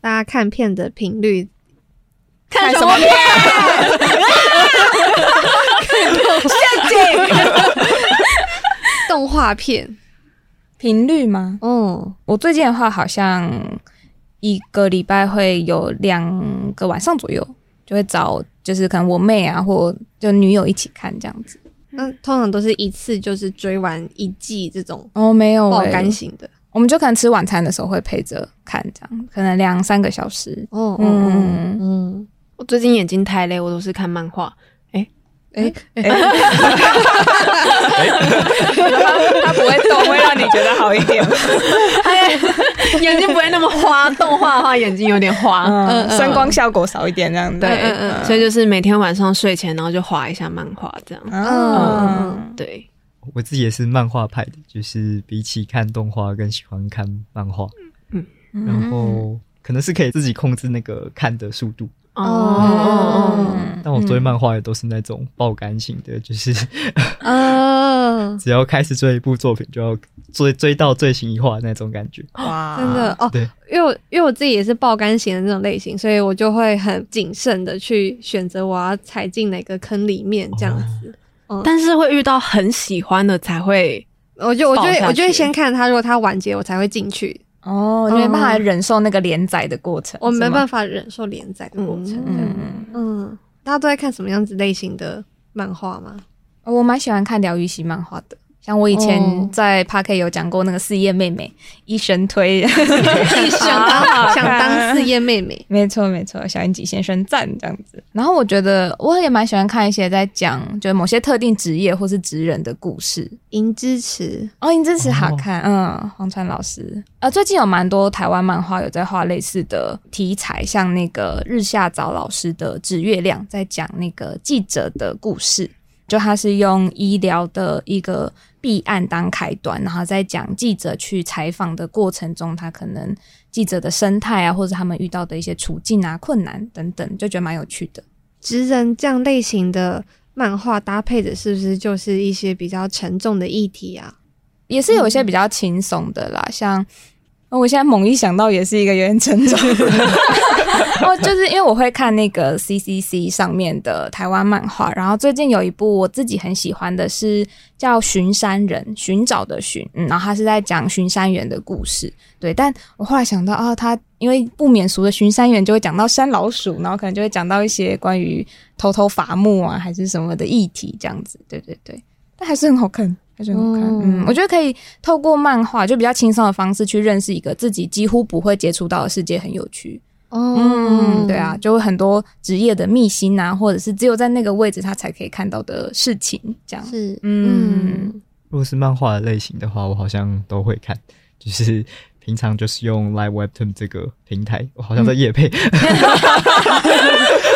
大家看片的频率，看什么片？陷阱。动画片频率吗？嗯，我最近的话，好像一个礼拜会有两个晚上左右，就会找就是可能我妹啊，或就女友一起看这样子。那通常都是一次就是追完一季这种哦，没有爆肝型的，我们就可能吃晚餐的时候会陪着看，这样可能两三个小时。哦，嗯嗯嗯，我最近眼睛太累，我都是看漫画。哎哎，他不会动，会让你觉得好一点。眼睛不会那么花，动画的话眼睛有点花，嗯，声光效果少一点这样子。对，所以就是每天晚上睡前，然后就画一下漫画这样。嗯，对。我自己也是漫画派的，就是比起看动画，更喜欢看漫画。嗯，然后可能是可以自己控制那个看的速度。哦，但我追漫画也都是那种爆肝型的，就是，啊，只要开始追一部作品，就要追追到最新一话那种感觉。哇，真的哦，对，因为我因为我自己也是爆肝型的那种类型，所以我就会很谨慎的去选择我要踩进哪个坑里面这样子。但是会遇到很喜欢的才会，我就我就我就会先看他，如果他完结，我才会进去。哦，你没办法忍受那个连载的过程，我没办法忍受连载的过程。嗯嗯，大家都在看什么样子类型的漫画吗？我蛮喜欢看疗愈系漫画的。像我以前在 Park 有讲过那个四叶妹妹，一生推，医生 想当四叶妹妹，没错没错，小英吉先生赞这样子。然后我觉得我也蛮喜欢看一些在讲就是某些特定职业或是职人的故事。银之持哦，银之匙好看，嗯，黄川老师。呃，最近有蛮多台湾漫画有在画类似的题材，像那个日下早老师的《指月亮》在讲那个记者的故事。就他是用医疗的一个弊案当开端，然后在讲记者去采访的过程中，他可能记者的生态啊，或者他们遇到的一些处境啊、困难等等，就觉得蛮有趣的。职人这样类型的漫画搭配的，是不是就是一些比较沉重的议题啊？也是有一些比较轻松的啦，嗯、像。我现在猛一想到，也是一个有点沉重。哦，就是因为我会看那个 CCC 上面的台湾漫画，然后最近有一部我自己很喜欢的是叫《巡山人》，寻找的寻，嗯，然后他是在讲巡山员的故事。对，但我后来想到啊，他因为不免俗的巡山员就会讲到山老鼠，然后可能就会讲到一些关于偷偷伐木啊，还是什么的议题这样子。对对对，但还是很好看。还是好看，嗯，我觉得可以透过漫画，就比较轻松的方式去认识一个自己几乎不会接触到的世界，很有趣。哦，嗯，对啊，就会很多职业的秘辛啊，或者是只有在那个位置他才可以看到的事情，这样是，嗯。如果是漫画的类型的话，我好像都会看，就是平常就是用 Live Webtoon 这个平台，我好像在夜配。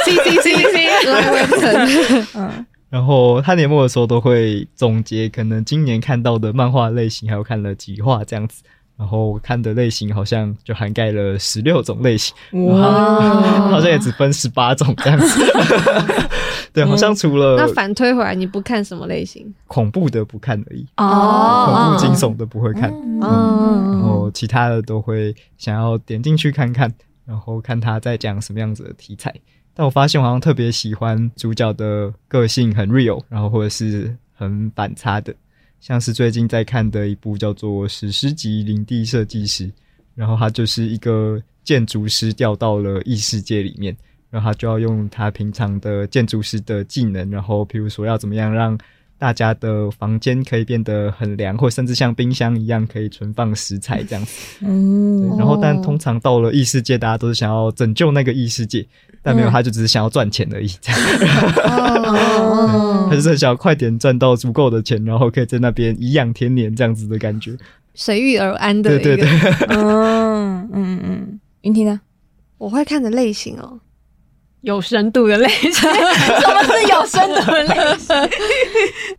C C C C Live Webtoon，嗯。然后他年末的时候都会总结，可能今年看到的漫画类型，还有看了几话这样子。然后看的类型好像就涵盖了十六种类型，哇，好像也只分十八种这样子。对，好像除了、嗯、那反推回来，你不看什么类型？恐怖的不看而已。哦，恐怖惊悚的不会看。哦、嗯，然后其他的都会想要点进去看看，然后看他在讲什么样子的题材。但我发现我好像特别喜欢主角的个性很 real，然后或者是很反差的，像是最近在看的一部叫做《史诗级林地设计师》，然后他就是一个建筑师掉到了异世界里面，然后他就要用他平常的建筑师的技能，然后譬如说要怎么样让大家的房间可以变得很凉，或甚至像冰箱一样可以存放食材这样子。嗯，然后但通常到了异世界，大家都是想要拯救那个异世界。但没有，他就只是想要赚钱而已，这样。哦，他就是想要快点赚到足够的钱，然后可以在那边颐养天年这样子的感觉，随遇而安的。对对对。嗯嗯嗯。云婷呢？我会看的类型哦，有深度的类型。什么是有深度的类型？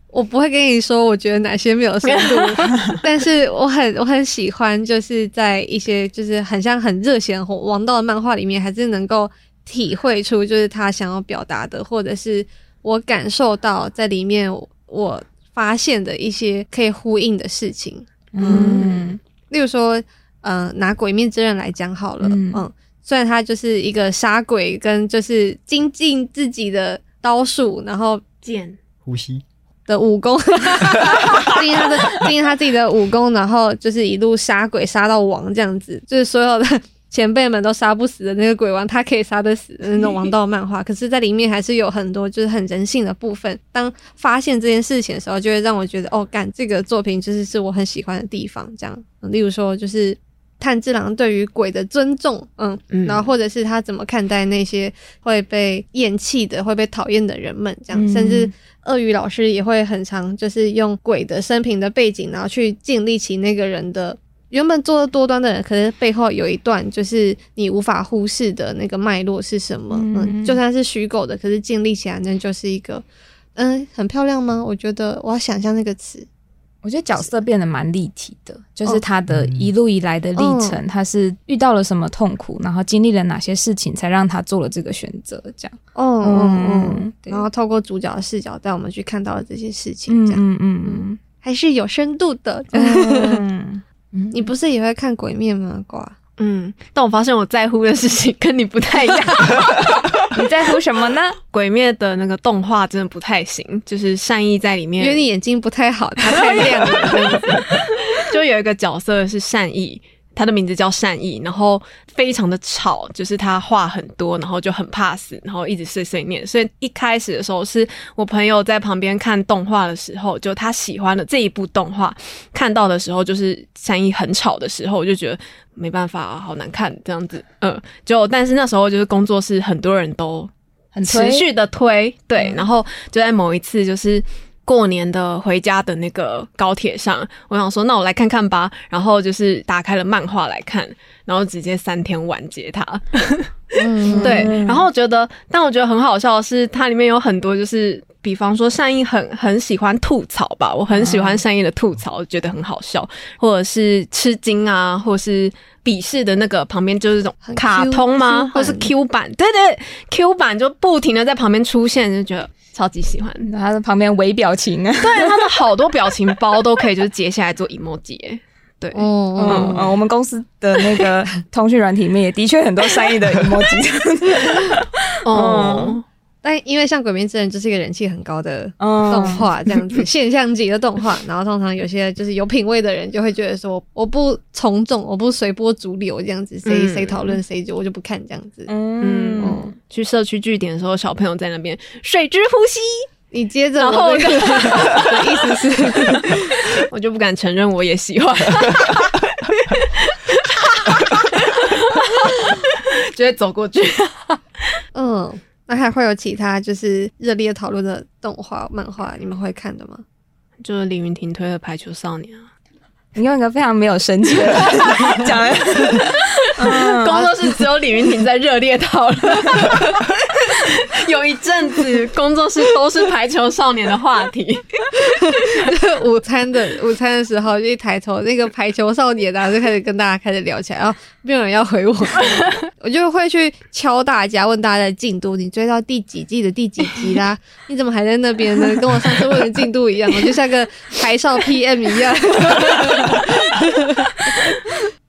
我不会跟你说，我觉得哪些没有深度，但是我很我很喜欢，就是在一些就是很像很热血王道的漫画里面，还是能够。体会出就是他想要表达的，或者是我感受到在里面我发现的一些可以呼应的事情。嗯，例如说，呃，拿《鬼面之刃》来讲好了，嗯，嗯，虽然他就是一个杀鬼跟就是精进自己的刀术，然后剑呼吸的武功，精进他的精进他自己的武功，然后就是一路杀鬼杀到王这样子，就是所有的。前辈们都杀不死的那个鬼王，他可以杀得死的那种王道漫画，可是，在里面还是有很多就是很人性的部分。当发现这件事情的时候，就会让我觉得，哦，干这个作品就是是我很喜欢的地方。这样，例如说，就是炭治郎对于鬼的尊重，嗯，嗯，然后或者是他怎么看待那些会被厌弃的、会被讨厌的人们，这样，甚至鳄鱼老师也会很常就是用鬼的生平的背景，然后去建立起那个人的。原本做的多端的人，可是背后有一段就是你无法忽视的那个脉络是什么？嗯，嗯，就算是虚构的，可是建立起来那就是一个，嗯，很漂亮吗？我觉得我要想象那个词，我觉得角色变得蛮立体的，就是他的一路以来的历程，他是遇到了什么痛苦，然后经历了哪些事情，才让他做了这个选择，这样。哦嗯嗯，然后透过主角的视角带我们去看到了这些事情，这样。嗯嗯嗯，还是有深度的。嗯 你不是也会看鬼面吗？瓜，嗯，但我发现我在乎的事情跟你不太一样。你在乎什么呢？鬼灭的那个动画真的不太行，就是善意在里面，因为你眼睛不太好，它太亮了。就有一个角色是善逸。他的名字叫善意，然后非常的吵，就是他话很多，然后就很怕死，然后一直碎碎念。所以一开始的时候，是我朋友在旁边看动画的时候，就他喜欢的这一部动画，看到的时候就是善意很吵的时候，我就觉得没办法啊，好难看这样子。嗯，就但是那时候就是工作室很多人都很持续的推，推对，嗯、然后就在某一次就是。过年的回家的那个高铁上，我想说，那我来看看吧。然后就是打开了漫画来看，然后直接三天完结它。嗯，对。然后我觉得，但我觉得很好笑的是，它里面有很多就是，比方说善意很很喜欢吐槽吧，我很喜欢善意的吐槽，我觉得很好笑，或者是吃惊啊，或者是鄙视的那个旁边就是这种卡通吗？或是 Q 版？对对，Q 版就不停的在旁边出现，就觉得。超级喜欢，他的旁边微表情啊，对，他的好多表情包都可以就是截下来做 emoji，对，嗯。嗯嗯，我们公司的那个通讯软体里面也的确很多善意的 emoji，哦。但因为像《鬼灭之刃》就是一个人气很高的动画，这样子 现象级的动画，然后通常有些就是有品味的人就会觉得说，我不从众，我不随波逐流这样子，谁谁讨论谁就我就不看这样子。嗯，嗯，去社区据点的时候，小朋友在那边水之呼吸，你接着，然后我就 的意思是，我就不敢承认我也喜欢，直接走过去，嗯。那还会有其他就是热烈讨论的动画、漫画，你们会看的吗？就是李云婷推的《排球少年》啊。你用一个非常没有生气的 讲 工作室只有李云婷在热烈讨论。有一阵子工作室都是排球少年的话题。午餐的午餐的时候，就一抬头，那个排球少年啊，就开始跟大家开始聊起来，然后没有人要回我，我就会去敲大家，问大家的进度，你追到第几季的第几集啦？你怎么还在那边呢？跟我上次问的进度一样，我就像个排少 PM 一样。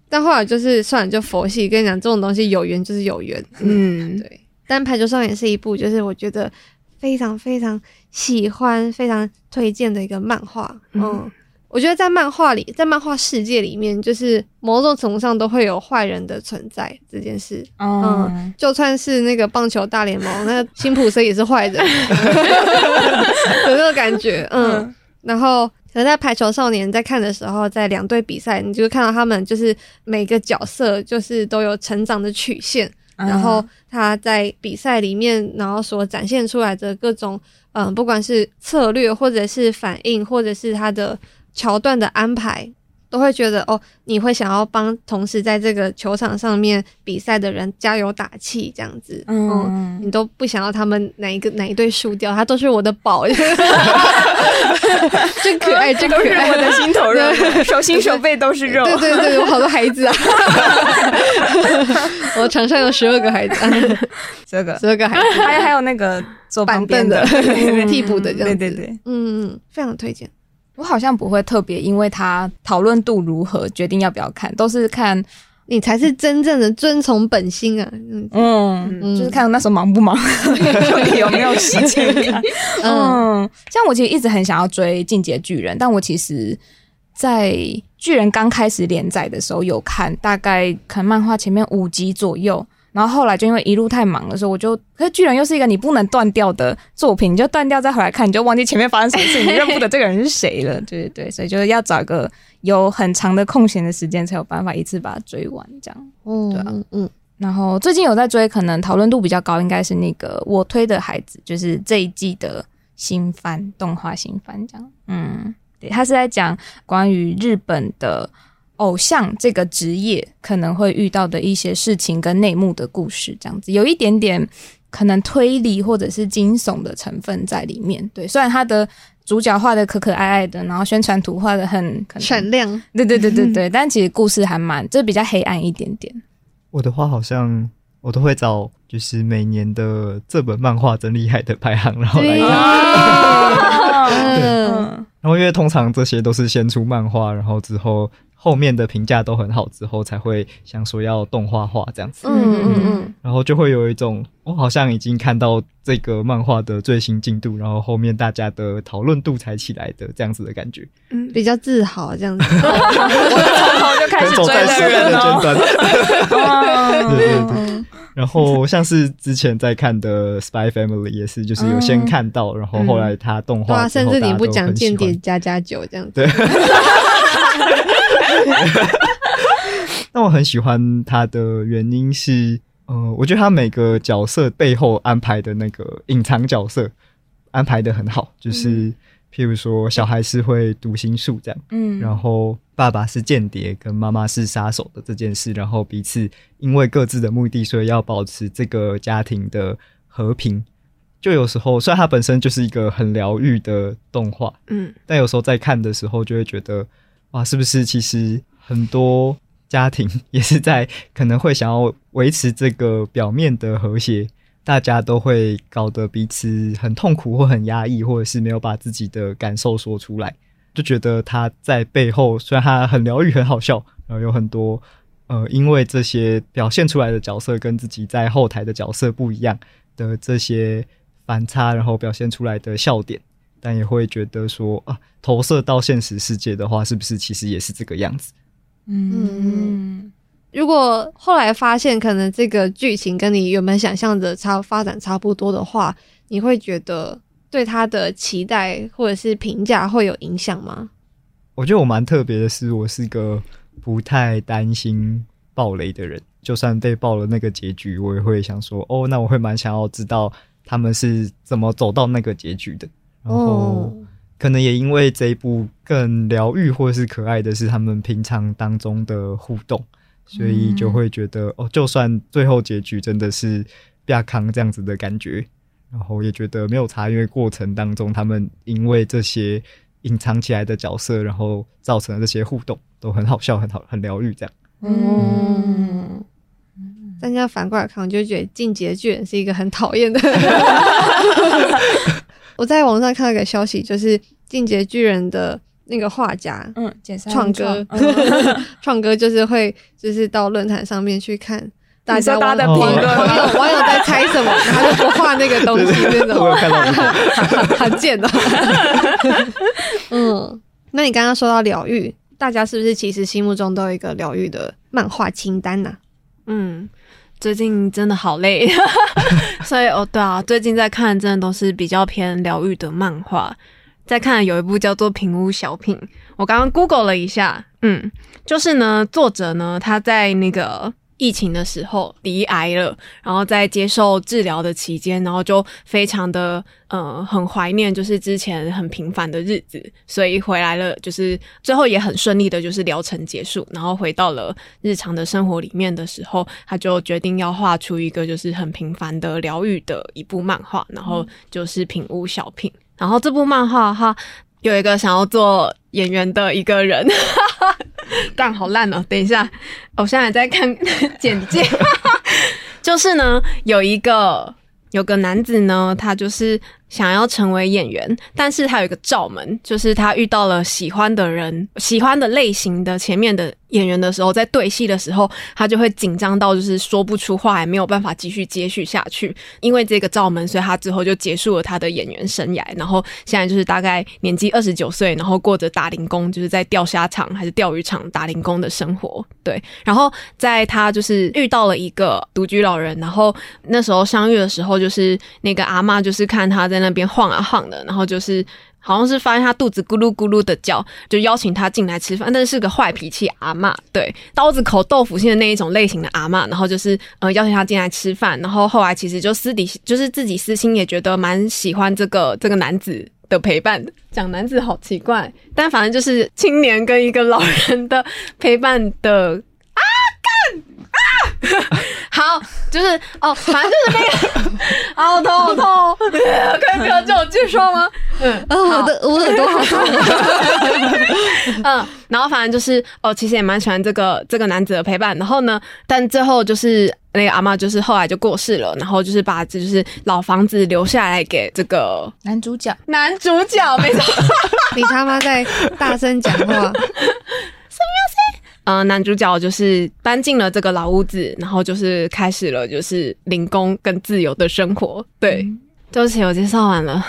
但后来就是算了，就佛系。跟你讲，这种东西有缘就是有缘。嗯，对。但《排球少年》是一部，就是我觉得非常非常喜欢、非常推荐的一个漫画。嗯，嗯，我觉得在漫画里，在漫画世界里面，就是某种程度上都会有坏人的存在这件事。嗯，嗯，就算是那个棒球大联盟，那个辛普森也是坏人，有那个感觉。嗯，嗯，然后。可能在排球少年在看的时候，在两队比赛，你就会看到他们就是每个角色就是都有成长的曲线，嗯、然后他在比赛里面，然后所展现出来的各种，嗯，不管是策略或者是反应，或者是他的桥段的安排。都会觉得哦，你会想要帮同时在这个球场上面比赛的人加油打气，这样子，嗯，嗯，你都不想要他们哪一个哪一队输掉，他都是我的宝，真可爱，真可爱，我的心头肉，手心手背都是肉，对对对，有好多孩子啊，我场上有十二个孩子，十二个，十二个孩子，还有还有那个坐板凳的替补 的，这样子，对对对，嗯嗯，非常推荐。我好像不会特别因为他讨论度如何决定要不要看，都是看你才是真正的遵从本心啊！嗯，嗯就是看那时候忙不忙，有没有时间看。嗯，像我其实一直很想要追《进阶巨人》，但我其实，在巨人刚开始连载的时候有看，大概可能漫画前面五集左右。然后后来就因为一路太忙的时候，我就可是巨人又是一个你不能断掉的作品，你就断掉再回来看，你就忘记前面发生什么事，你认不得这个人是谁了。对对对，所以就是要找一个有很长的空闲的时间，才有办法一次把它追完这样。嗯，对啊，嗯。然后最近有在追，可能讨论度比较高，应该是那个我推的孩子，就是这一季的新番动画新番这样。嗯，对，他是在讲关于日本的。偶像这个职业可能会遇到的一些事情跟内幕的故事，这样子有一点点可能推理或者是惊悚的成分在里面。对，虽然他的主角画的可可爱爱的，然后宣传图画的很闪亮，对对对对对，但其实故事还蛮，就比较黑暗一点点。我的话好像我都会找，就是每年的这本漫画真厉害的排行，然后来看。对，然后因为通常这些都是先出漫画，然后之后。后面的评价都很好之后，才会想说要动画化这样子。嗯嗯嗯。然后就会有一种，我好像已经看到这个漫画的最新进度，然后后面大家的讨论度才起来的这样子的感觉。嗯，比较自豪这样子。从头就开始追的人了。对对对。然后像是之前在看的《Spy Family》也是，就是有先看到，然后后来他动画。甚至你不讲《间谍加加九》这样子。对。那我很喜欢他的原因是，呃，我觉得他每个角色背后安排的那个隐藏角色安排的很好，就是、嗯、譬如说小孩是会读心术这样，嗯，然后爸爸是间谍，跟妈妈是杀手的这件事，然后彼此因为各自的目的，所以要保持这个家庭的和平。就有时候，虽然它本身就是一个很疗愈的动画，嗯，但有时候在看的时候就会觉得。哇，是不是其实很多家庭 也是在可能会想要维持这个表面的和谐，大家都会搞得彼此很痛苦或很压抑，或者是没有把自己的感受说出来，就觉得他在背后虽然他很疗愈、很好笑，然后有很多呃，因为这些表现出来的角色跟自己在后台的角色不一样的这些反差，然后表现出来的笑点。但也会觉得说啊，投射到现实世界的话，是不是其实也是这个样子？嗯，如果后来发现可能这个剧情跟你原本想象的差发展差不多的话，你会觉得对他的期待或者是评价会有影响吗？我觉得我蛮特别的是，我是个不太担心爆雷的人，就算被爆了那个结局，我也会想说哦，那我会蛮想要知道他们是怎么走到那个结局的。然后，可能也因为这一部更疗愈或者是可爱的是他们平常当中的互动，所以就会觉得哦，就算最后结局真的是亚康这样子的感觉，然后也觉得没有差，因为过程当中他们因为这些隐藏起来的角色，然后造成的这些互动都很好笑，很好，很疗愈这样。嗯，但这样反过来看，我就觉得进击的巨人是一个很讨厌的。我在网上看到一个消息，就是《进阶巨人》的那个画家，嗯，创哥，创哥就是会，就是到论坛上面去看大家网的评论，网友网友在猜什么，他就不画那个东西，那种，很贱的。嗯，那你刚刚说到疗愈，大家是不是其实心目中都有一个疗愈的漫画清单呢？嗯。最近真的好累，所以哦，对啊，最近在看真的都是比较偏疗愈的漫画。在看有一部叫做《平屋小品》，我刚刚 Google 了一下，嗯，就是呢，作者呢他在那个。疫情的时候罹癌了，然后在接受治疗的期间，然后就非常的呃很怀念，就是之前很平凡的日子，所以回来了，就是最后也很顺利的，就是疗程结束，然后回到了日常的生活里面的时候，他就决定要画出一个就是很平凡的疗愈的一部漫画，然后就是品屋小品，然后这部漫画哈。有一个想要做演员的一个人，干好烂哦！等一下，我现在在看 简介，就是呢，有一个有个男子呢，他就是想要成为演员，但是他有一个罩门，就是他遇到了喜欢的人，喜欢的类型的前面的演员的时候，在对戏的时候，他就会紧张到就是说不出话，也没有办法继续接续下去。因为这个罩门，所以他之后就结束了他的演员生涯。然后现在就是大概年纪二十九岁，然后过着打零工，就是在钓虾场还是钓鱼场打零工的生活。对，然后在他就是遇到了一个独居老人，然后那时候相遇的时候，就是那个阿嬷，就是看他在那边晃啊晃的，然后就是。好像是发现他肚子咕噜咕噜的叫，就邀请他进来吃饭，但是是个坏脾气阿嬷，对，刀子口豆腐心的那一种类型的阿嬷，然后就是呃邀请他进来吃饭，然后后来其实就私底就是自己私心也觉得蛮喜欢这个这个男子的陪伴，讲男子好奇怪，但反正就是青年跟一个老人的陪伴的啊干啊。好，就是哦，反正就是那个，啊好痛好痛，可以不要叫我介绍吗？嗯，哦，我的我耳朵好痛。嗯，然后反正就是哦，其实也蛮喜欢这个这个男子的陪伴。然后呢，但最后就是那个阿嬷，就是后来就过世了，然后就是把这就是老房子留下来给这个男主角。男主角没错，你他妈在大声讲话？呃，男主角就是搬进了这个老屋子，然后就是开始了就是零工跟自由的生活。对，嗯、对不起，我介绍完了。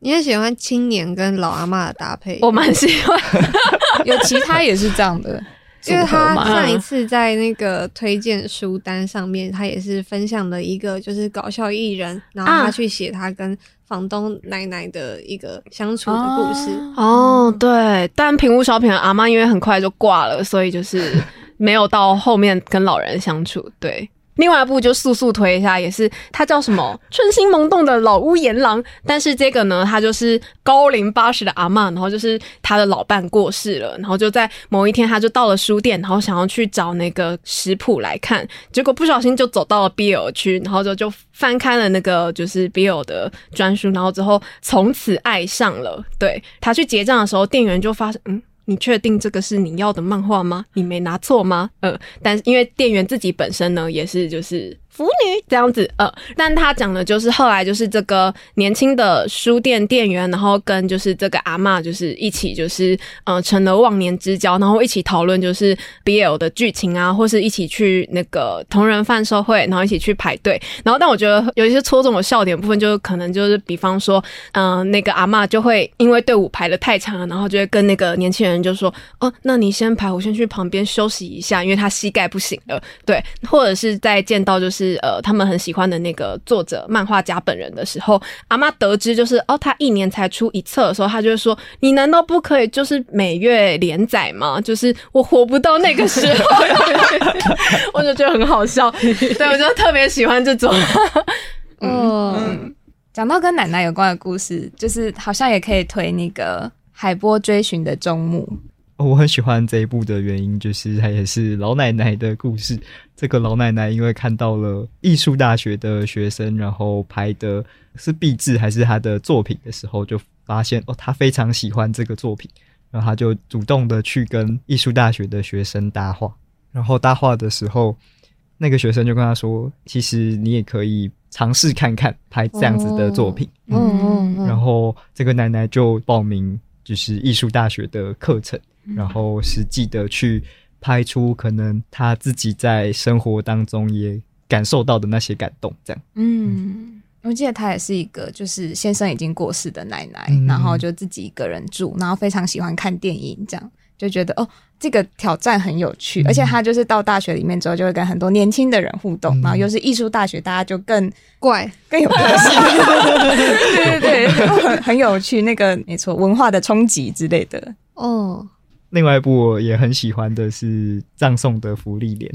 你也喜欢青年跟老阿妈的搭配？我蛮喜欢，有其他也是这样的。因为他上一次在那个推荐书单上面，他也是分享了一个就是搞笑艺人，然后他去写他跟房东奶奶的一个相处的故事。哦，对，但平屋小品的阿妈因为很快就挂了，所以就是没有到后面跟老人相处。对。另外一部就速速推一下，也是它叫什么《春心萌动的老屋颜狼》，但是这个呢，它就是高龄八十的阿嬷，然后就是他的老伴过世了，然后就在某一天，他就到了书店，然后想要去找那个食谱来看，结果不小心就走到了 Bill 区，然后就就翻开了那个就是 BL 的专书，然后之后从此爱上了。对，他去结账的时候，店员就发现，嗯。你确定这个是你要的漫画吗？你没拿错吗？呃，但是因为店员自己本身呢，也是就是。腐女这样子，呃，但他讲的就是后来就是这个年轻的书店店员，然后跟就是这个阿嬷，就是一起就是呃成了忘年之交，然后一起讨论就是 BL 的剧情啊，或是一起去那个同人贩售会，然后一起去排队。然后但我觉得有一些戳中我笑点部分，就是可能就是比方说，嗯、那个阿嬷就会因为队伍排的太长了，然后就会跟那个年轻人就说，哦，那你先排，我先去旁边休息一下，因为他膝盖不行了。对，或者是在见到就是。是呃，他们很喜欢的那个作者、漫画家本人的时候，阿妈得知就是哦，他一年才出一册的时候，他就会说：“你难道不可以就是每月连载吗？”就是我活不到那个时候，我就觉得很好笑。对，我就特别喜欢这种。嗯，讲、嗯、到跟奶奶有关的故事，就是好像也可以推那个海波追寻的终幕。我很喜欢这一部的原因，就是它也是老奶奶的故事。这个老奶奶因为看到了艺术大学的学生，然后拍的是壁纸还是他的作品的时候，就发现哦，她非常喜欢这个作品，然后她就主动的去跟艺术大学的学生搭话。然后搭话的时候，那个学生就跟他说：“其实你也可以尝试看看拍这样子的作品。”嗯嗯嗯。然后这个奶奶就报名就是艺术大学的课程。然后实际的去拍出可能他自己在生活当中也感受到的那些感动，这样。嗯，我记得他也是一个就是先生已经过世的奶奶，嗯、然后就自己一个人住，然后非常喜欢看电影，这样就觉得哦，这个挑战很有趣。嗯、而且他就是到大学里面之后，就会跟很多年轻的人互动，嗯、然后又是艺术大学，大家就更怪，更有个性。对对对，很很有趣，那个没错，文化的冲击之类的。哦。另外一部我也很喜欢的是《葬送的芙莉莲》，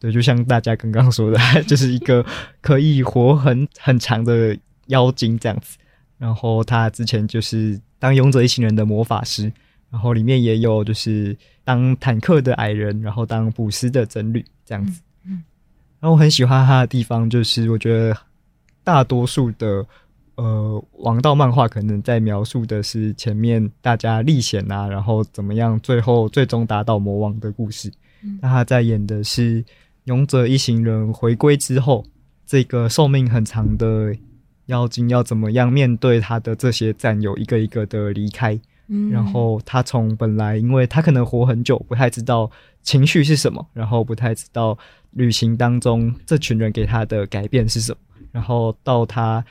对，就像大家刚刚说的，就是一个可以活很很长的妖精这样子。然后他之前就是当勇者一行人的魔法师，然后里面也有就是当坦克的矮人，然后当捕食的僧侣这样子。然后我很喜欢他的地方就是，我觉得大多数的。呃，王道漫画可能在描述的是前面大家历险啊，然后怎么样，最后最终打倒魔王的故事。那、嗯、他在演的是勇者一行人回归之后，这个寿命很长的妖精要怎么样面对他的这些战友一个一个的离开。嗯，然后他从本来，因为他可能活很久，不太知道情绪是什么，然后不太知道旅行当中这群人给他的改变是什么，然后到他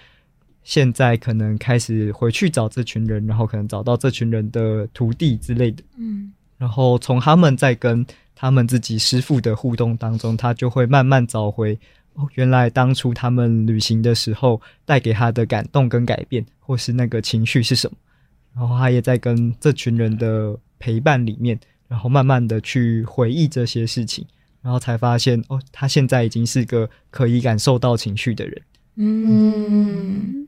现在可能开始回去找这群人，然后可能找到这群人的徒弟之类的。嗯，然后从他们在跟他们自己师傅的互动当中，他就会慢慢找回哦，原来当初他们旅行的时候带给他的感动跟改变，或是那个情绪是什么。然后他也在跟这群人的陪伴里面，然后慢慢的去回忆这些事情，然后才发现哦，他现在已经是个可以感受到情绪的人。嗯，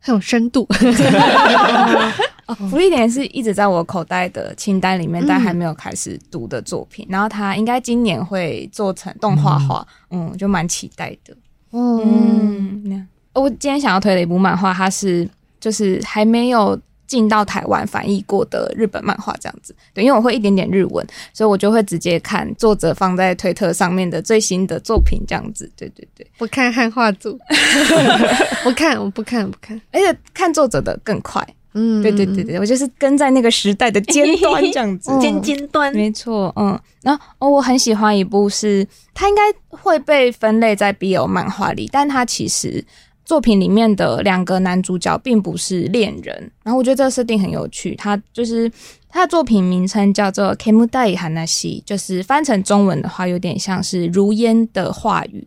很有深度。哦，芙莉莲是一直在我口袋的清单里面，但还没有开始读的作品。嗯、然后他应该今年会做成动画化，嗯，嗯，就蛮期待的。嗯，嗯，我今天想要推的一部漫画，它是就是还没有。进到台湾翻译过的日本漫画这样子，对，因为我会一点点日文，所以我就会直接看作者放在推特上面的最新的作品这样子。对对对，不看汉化组，不看，我不看，不看，而且看作者的更快。嗯，对对对对，我就是跟在那个时代的尖端这样子，尖尖端，没错。嗯，然后哦，我很喜欢一部是，它应该会被分类在 BL 漫画里，但它其实。作品里面的两个男主角并不是恋人，然后我觉得这个设定很有趣。他就是他的作品名称叫做《Kemu Dai Hanashi》，就是翻成中文的话，有点像是如烟的话语。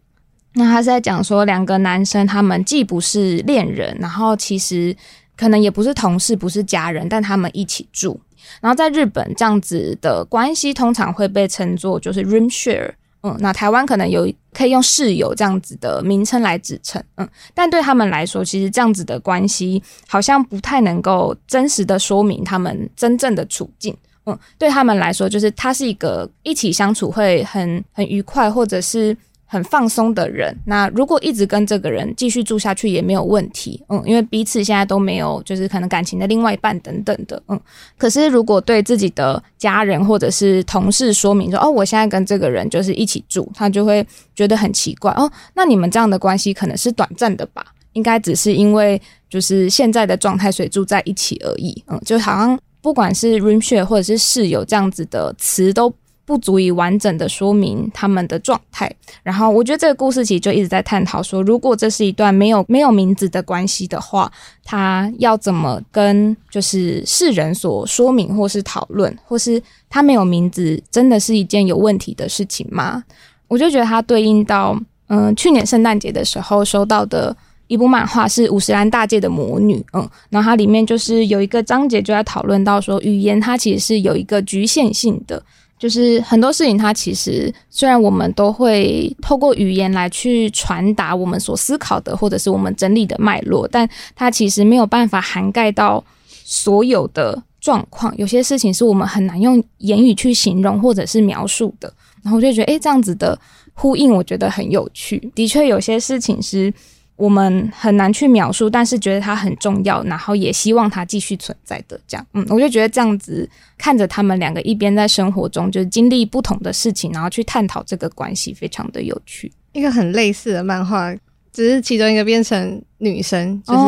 那他是在讲说，两个男生他们既不是恋人，然后其实可能也不是同事，不是家人，但他们一起住。然后在日本，这样子的关系通常会被称作就是 room share。嗯，那台湾可能有可以用室友这样子的名称来指称，嗯，但对他们来说，其实这样子的关系好像不太能够真实的说明他们真正的处境，嗯，对他们来说，就是他是一个一起相处会很很愉快，或者是。很放松的人，那如果一直跟这个人继续住下去也没有问题，嗯，因为彼此现在都没有就是可能感情的另外一半等等的，嗯。可是如果对自己的家人或者是同事说明说，哦，我现在跟这个人就是一起住，他就会觉得很奇怪，哦，那你们这样的关系可能是短暂的吧？应该只是因为就是现在的状态，所以住在一起而已，嗯，就好像不管是 room share 或者是室友这样子的词都。不足以完整的说明他们的状态。然后，我觉得这个故事其实就一直在探讨说，如果这是一段没有没有名字的关系的话，他要怎么跟就是世人所说明或是讨论，或是他没有名字真的是一件有问题的事情吗？我就觉得它对应到嗯，去年圣诞节的时候收到的一部漫画是五十岚大介的魔女，嗯，然后它里面就是有一个章节就在讨论到说，语言它其实是有一个局限性的。就是很多事情，它其实虽然我们都会透过语言来去传达我们所思考的，或者是我们整理的脉络，但它其实没有办法涵盖到所有的状况。有些事情是我们很难用言语去形容或者是描述的。然后我就觉得，诶，这样子的呼应，我觉得很有趣。的确，有些事情是。我们很难去描述，但是觉得它很重要，然后也希望它继续存在的这样。嗯，我就觉得这样子看着他们两个一边在生活中就是经历不同的事情，然后去探讨这个关系，非常的有趣。一个很类似的漫画，只是其中一个变成女生，就是、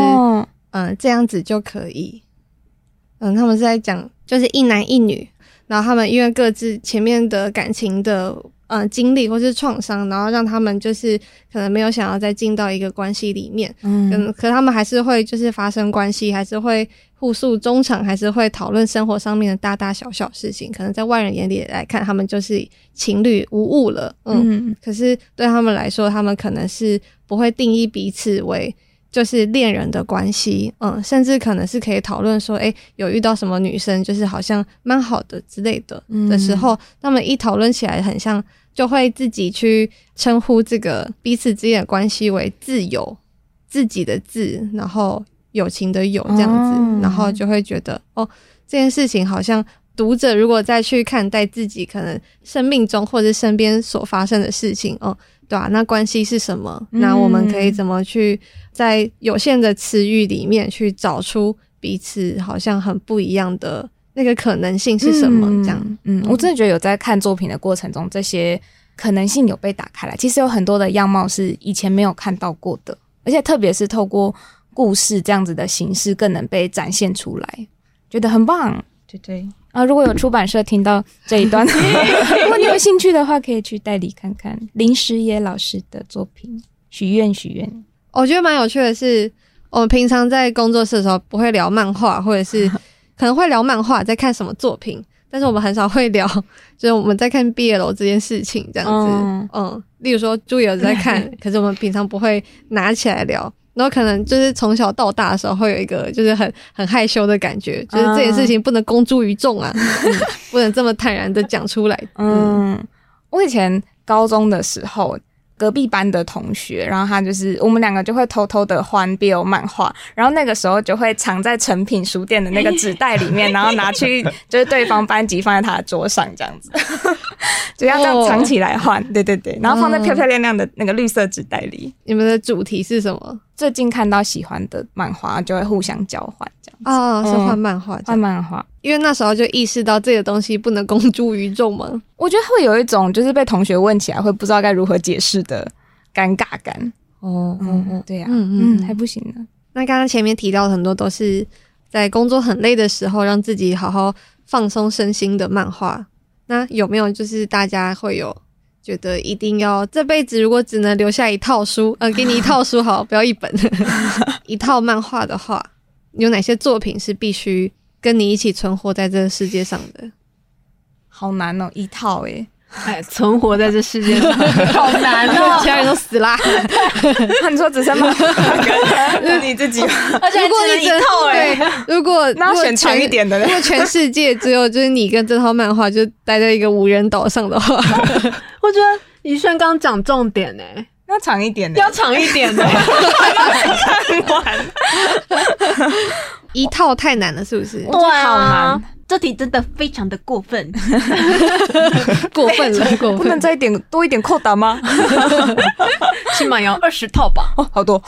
嗯这样子就可以。嗯，他们是在讲就是一男一女，然后他们因为各自前面的感情的。嗯，经历或是创伤，然后让他们就是可能没有想要再进到一个关系里面，嗯，可他们还是会就是发生关系，还是会互诉衷肠，还是会讨论生活上面的大大小小事情。可能在外人眼里来看，他们就是情侣无误了，嗯，嗯，可是对他们来说，他们可能是不会定义彼此为。就是恋人的关系，嗯，甚至可能是可以讨论说，诶、欸，有遇到什么女生，就是好像蛮好的之类的的时候，他们一讨论起来，很像就会自己去称呼这个彼此之间的关系为自由，自己的自，然后友情的友这样子，然后就会觉得，哦，这件事情好像读者如果再去看待自己可能生命中或者身边所发生的事情，哦。对啊，那关系是什么？那我们可以怎么去在有限的词语里面去找出彼此好像很不一样的那个可能性是什么？嗯、这样，嗯，我真的觉得有在看作品的过程中，这些可能性有被打开来。其实有很多的样貌是以前没有看到过的，而且特别是透过故事这样子的形式更能被展现出来，觉得很棒。对对啊，如果有出版社听到这一段，如果你有兴趣的话，可以去代理看看林时野老师的作品《许愿许愿》。我觉得蛮有趣的是，我们平常在工作室的时候不会聊漫画，或者是 可能会聊漫画在看什么作品，但是我们很少会聊，就是我们在看 BL 这件事情这样子。嗯，嗯，例如说朱友在看，可是我们平常不会拿起来聊。然后可能就是从小到大的时候，会有一个就是很很害羞的感觉，就是这件事情不能公诸于众啊，嗯、不能这么坦然的讲出来。嗯，我以前高中的时候。隔壁班的同学，然后他就是我们两个就会偷偷的换 BL 漫画，然后那个时候就会藏在成品书店的那个纸袋里面，然后拿去就是对方班级放在他的桌上这样子，就要这样藏起来换，对对对，然后放在漂漂亮亮的那个绿色纸袋里。你们的主题是什么？最近看到喜欢的漫画，就会互相交换这样子。哦，是换漫画，换漫画，因为那时候就意识到这个东西不能公诸于众嘛。我觉得会有一种就是被同学问起来会不知道该如何解释的尴尬感。哦，嗯嗯，对呀，嗯嗯，还不行呢。那刚刚前面提到很多都是在工作很累的时候，让自己好好放松身心的漫画。那有没有就是大家会有？觉得一定要这辈子，如果只能留下一套书，呃，给你一套书好，不要一本，一套漫画的话，有哪些作品是必须跟你一起存活在这个世界上的？好难哦，一套诶。哎，存活在这世界上。好难哦，其他人都死啦。那你说只剩吗？是你自己，而且如果你一套哎，如果那选长一点的，如果全世界只有就是你跟这套漫画就待在一个无人岛上的话，我觉得宜萱刚讲重点哎，要长一点的，要长一点的，看完一套太难了，是不是？对好难。这题真的非常的过分，过分了，过分，不能再一点多一点扣打吗？起码要二十套吧？哦，好多。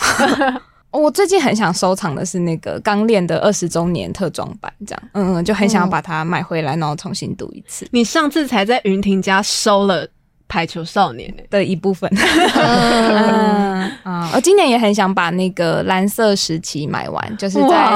我最近很想收藏的是那个《刚练》的二十周年特装版，这样，嗯嗯，就很想要把它买回来，然后重新读一次。你上次才在云婷家收了。排球少年的一部分，嗯啊，我 今年也很想把那个蓝色时期买完，就是在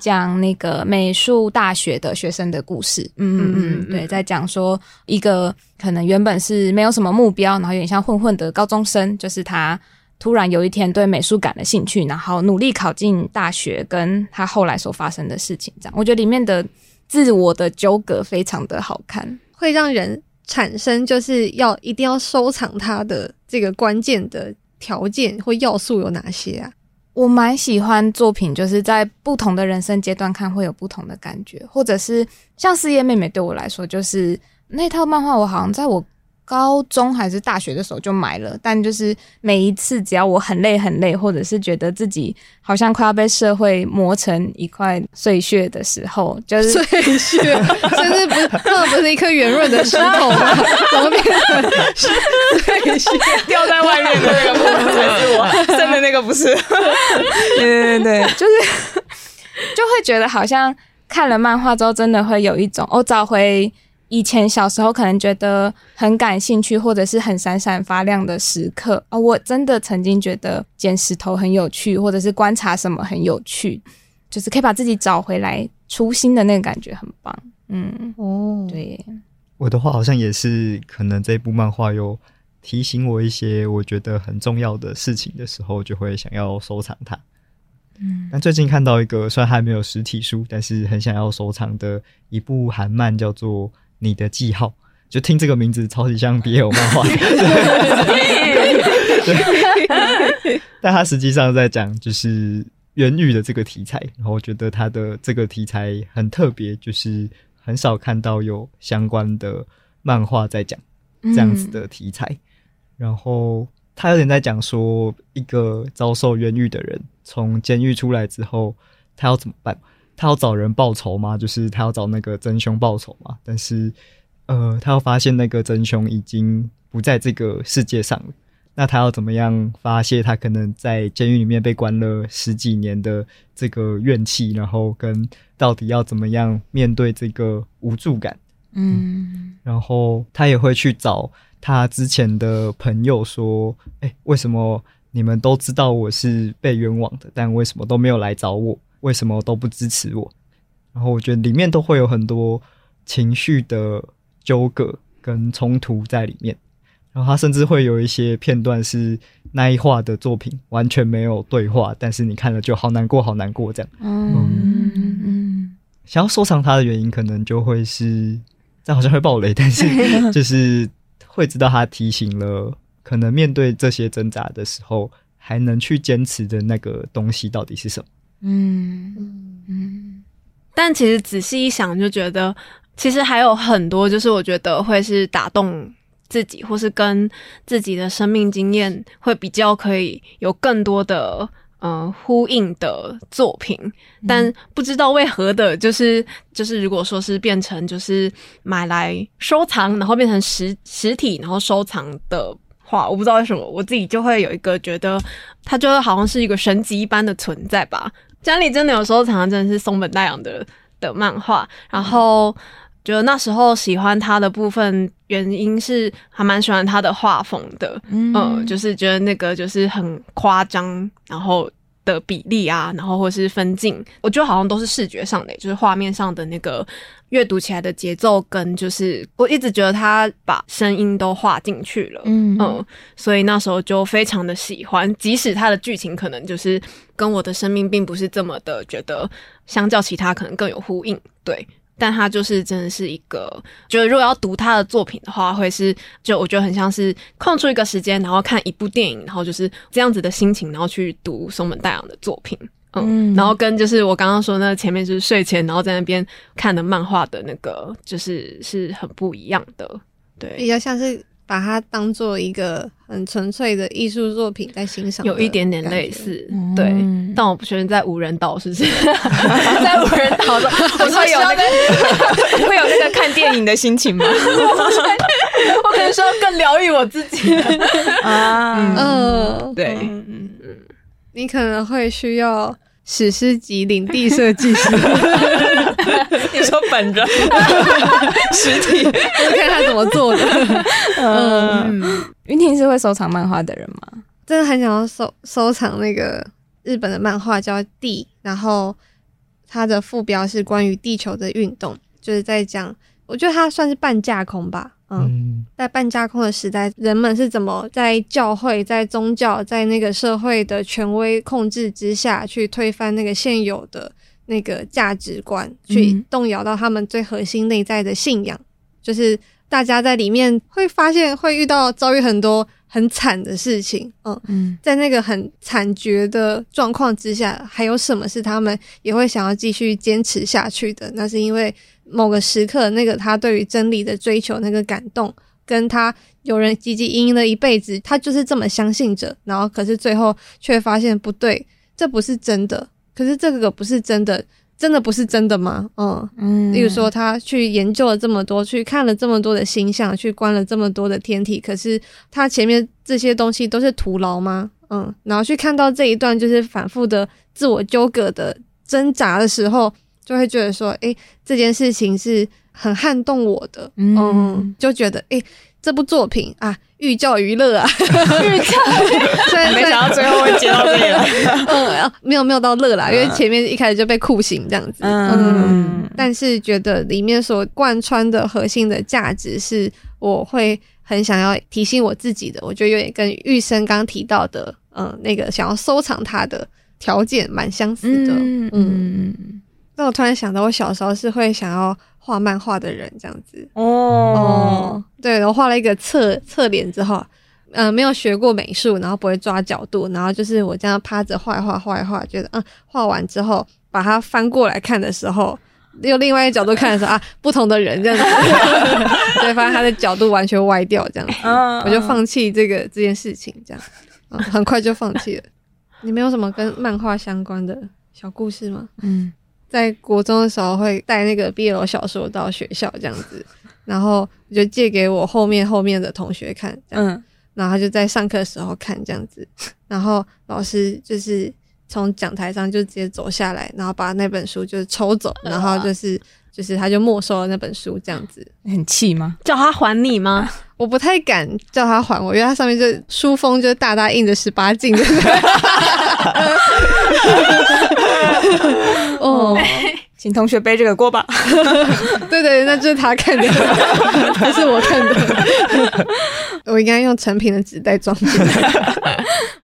讲那个美术大学的学生的故事。嗯嗯嗯，对，在讲说一个可能原本是没有什么目标，然后有点像混混的高中生，就是他突然有一天对美术感了兴趣，然后努力考进大学，跟他后来所发生的事情。这样，我觉得里面的自我的纠葛非常的好看，会让人。产生就是要一定要收藏它的这个关键的条件或要素有哪些啊？我蛮喜欢作品，就是在不同的人生阶段看会有不同的感觉，或者是像四叶妹妹对我来说，就是那套漫画，我好像在我。高中还是大学的时候就买了，但就是每一次只要我很累很累，或者是觉得自己好像快要被社会磨成一块碎屑的时候，就是碎屑，就是不是，那不是一颗圆润的石头吗？怎么变成碎屑？掉在外面的那个部分才是我，真的那个不是。对 对对，就是就会觉得好像看了漫画之后，真的会有一种我找回。以前小时候可能觉得很感兴趣，或者是很闪闪发亮的时刻啊，我真的曾经觉得捡石头很有趣，或者是观察什么很有趣，就是可以把自己找回来初心的那个感觉很棒。嗯，哦，对，我的话好像也是，可能这部漫画有提醒我一些我觉得很重要的事情的时候，就会想要收藏它。嗯，但最近看到一个虽然还没有实体书，但是很想要收藏的一部韩漫，叫做。你的记号，就听这个名字超级像 BL 漫画，但他实际上在讲就是缘遇的这个题材，然后我觉得他的这个题材很特别，就是很少看到有相关的漫画在讲这样子的题材，嗯、然后他有点在讲说一个遭受冤狱的人从监狱出来之后，他要怎么办？他要找人报仇吗？就是他要找那个真凶报仇吗？但是，呃，他要发现那个真凶已经不在这个世界上了。那他要怎么样发泄他可能在监狱里面被关了十几年的这个怨气？然后跟到底要怎么样面对这个无助感？嗯，嗯，然后他也会去找他之前的朋友说：“哎，为什么？”你们都知道我是被冤枉的，但为什么都没有来找我？为什么都不支持我？然后我觉得里面都会有很多情绪的纠葛跟冲突在里面。然后他甚至会有一些片段是那一话的作品，完全没有对话，但是你看了就好难过，好难过这样。嗯嗯，想要收藏它的原因，可能就会是这样好像会爆雷，但是 就是会知道他提醒了。可能面对这些挣扎的时候，还能去坚持的那个东西到底是什么？嗯嗯嗯。但其实仔细一想，就觉得其实还有很多，就是我觉得会是打动自己，或是跟自己的生命经验会比较可以有更多的呃呼应的作品。但不知道为何的，就是就是如果说是变成就是买来收藏，然后变成实实体，然后收藏的。话我不知道为什么，我自己就会有一个觉得，它就好像是一个神级一般的存在吧。家里真的有时候常常，真的是松本大洋的的漫画。然后觉得那时候喜欢他的部分原因是还蛮喜欢他的画风的，嗯、呃，就是觉得那个就是很夸张，然后。的比例啊，然后或是分镜，我觉得好像都是视觉上的，就是画面上的那个阅读起来的节奏，跟就是我一直觉得他把声音都画进去了，嗯。嗯，所以那时候就非常的喜欢，即使他的剧情可能就是跟我的生命并不是这么的觉得，相较其他可能更有呼应，对。但他就是真的是一个，就是如果要读他的作品的话，会是就我觉得很像是空出一个时间，然后看一部电影，然后就是这样子的心情，然后去读松本大洋的作品，嗯，嗯然后跟就是我刚刚说那前面就是睡前，然后在那边看的漫画的那个，就是是很不一样的，对，比较像是。把它当做一个很纯粹的艺术作品在欣赏，有一点点类似，对。但我不确定在无人岛是不是？在无人岛的，我会有那个会有那个看电影的心情吗？我可能说更疗愈我自己 啊，嗯，对，嗯嗯，你可能会需要。史诗级领地设计师，你说本人 实体，我看他怎么做的。嗯，云婷是会收藏漫画的人吗？真的很想要收收藏那个日本的漫画叫《地》，然后它的副标是关于地球的运动，就是在讲，我觉得它算是半架空吧。嗯，在半架空的时代，人们是怎么在教会、在宗教、在那个社会的权威控制之下去推翻那个现有的那个价值观，去动摇到他们最核心内在的信仰？就是大家在里面会发现，会遇到遭遇很多很惨的事情。嗯嗯，在那个很惨绝的状况之下，还有什么是他们也会想要继续坚持下去的？那是因为。某个时刻，那个他对于真理的追求，那个感动，跟他有人汲汲营营了一辈子，他就是这么相信着，然后可是最后却发现不对，这不是真的。可是这个不是真的，真的不是真的吗？嗯嗯。例如说，他去研究了这么多，去看了这么多的星象，去观了这么多的天体，可是他前面这些东西都是徒劳吗？嗯。然后去看到这一段，就是反复的自我纠葛的挣扎的时候。就会觉得说，诶、欸，这件事情是很撼动我的，嗯，嗯，就觉得，诶、欸，这部作品啊，寓教于乐啊，寓教，没想到最后会接到 嗯，没有没有到乐啦，因为前面一开始就被酷刑这样子，嗯，嗯，但是觉得里面所贯穿的核心的价值是，我会很想要提醒我自己的，我觉得有点跟玉生刚提到的，嗯，那个想要收藏它的条件蛮相似的，嗯。嗯。那我突然想到，我小时候是会想要画漫画的人，这样子。哦。哦，对，我画了一个侧侧脸之后，嗯、呃，没有学过美术，然后不会抓角度，然后就是我这样趴着画一画，画一画，觉得嗯，画完之后把它翻过来看的时候，用另外一个角度看的时候啊，不同的人这样子，对，发现他的角度完全歪掉，这样子，我就放弃这个这件事情，这样，嗯，很快就放弃了。你没有什么跟漫画相关的小故事吗？嗯。在国中的时候会带那个 BL 小说到学校这样子，然后就借给我后面后面的同学看，嗯，然后他就在上课的时候看这样子，然后老师就是从讲台上就直接走下来，然后把那本书就是抽走，然后就是就是他就没收了那本书，这样子。很气吗？叫他还你吗？我不太敢叫他还我，因为他上面就书封就大大印着十八禁的。哦，请同学背这个锅吧。对对，那就是他看的，不是我看的。我应该用成品的纸袋装起来。